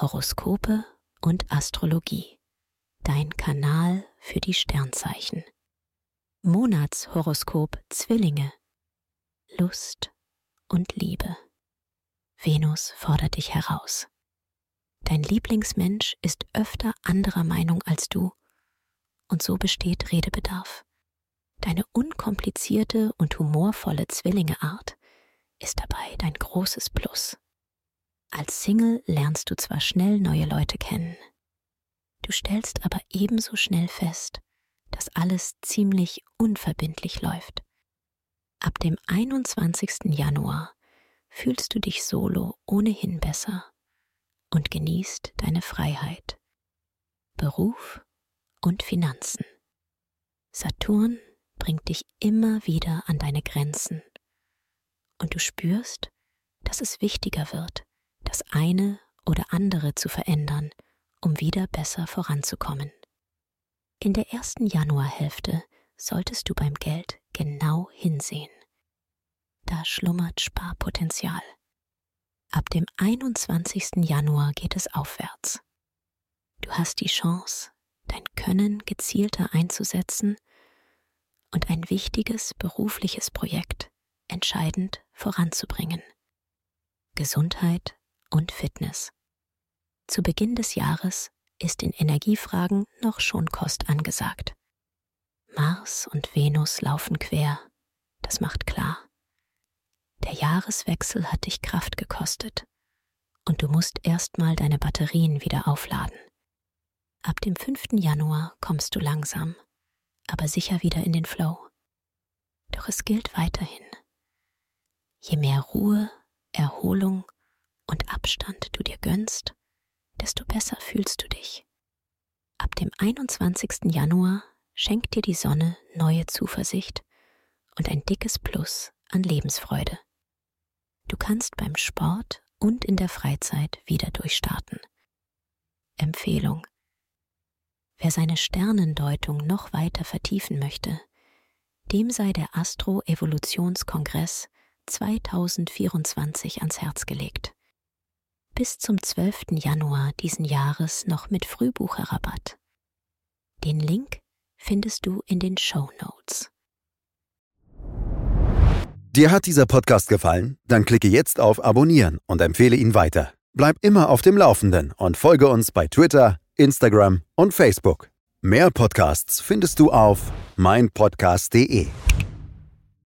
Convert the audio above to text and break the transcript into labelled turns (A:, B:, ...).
A: Horoskope und Astrologie. Dein Kanal für die Sternzeichen. Monatshoroskop Zwillinge. Lust und Liebe. Venus fordert dich heraus. Dein Lieblingsmensch ist öfter anderer Meinung als du, und so besteht Redebedarf. Deine unkomplizierte und humorvolle Zwillingeart ist dabei dein großes Plus. Als Single lernst du zwar schnell neue Leute kennen, du stellst aber ebenso schnell fest, dass alles ziemlich unverbindlich läuft. Ab dem 21. Januar fühlst du dich solo ohnehin besser und genießt deine Freiheit, Beruf und Finanzen. Saturn bringt dich immer wieder an deine Grenzen und du spürst, dass es wichtiger wird, das eine oder andere zu verändern, um wieder besser voranzukommen. In der ersten Januarhälfte solltest du beim Geld genau hinsehen. Da schlummert Sparpotenzial. Ab dem 21. Januar geht es aufwärts. Du hast die Chance, dein Können gezielter einzusetzen und ein wichtiges berufliches Projekt entscheidend voranzubringen. Gesundheit und Fitness. Zu Beginn des Jahres ist in Energiefragen noch schon Kost angesagt. Mars und Venus laufen quer, das macht klar. Der Jahreswechsel hat dich Kraft gekostet und du musst erstmal deine Batterien wieder aufladen. Ab dem 5. Januar kommst du langsam, aber sicher wieder in den Flow. Doch es gilt weiterhin. Je mehr Ruhe, Erholung und Abstand du dir gönnst, desto besser fühlst du dich. Ab dem 21. Januar schenkt dir die Sonne neue Zuversicht und ein dickes Plus an Lebensfreude. Du kannst beim Sport und in der Freizeit wieder durchstarten. Empfehlung. Wer seine Sternendeutung noch weiter vertiefen möchte, dem sei der Astro-Evolutionskongress 2024 ans Herz gelegt bis zum 12. Januar diesen Jahres noch mit Frühbucherrabatt. Den Link findest du in den Show Notes.
B: Dir hat dieser Podcast gefallen? Dann klicke jetzt auf Abonnieren und empfehle ihn weiter. Bleib immer auf dem Laufenden und folge uns bei Twitter, Instagram und Facebook. Mehr Podcasts findest du auf meinpodcast.de.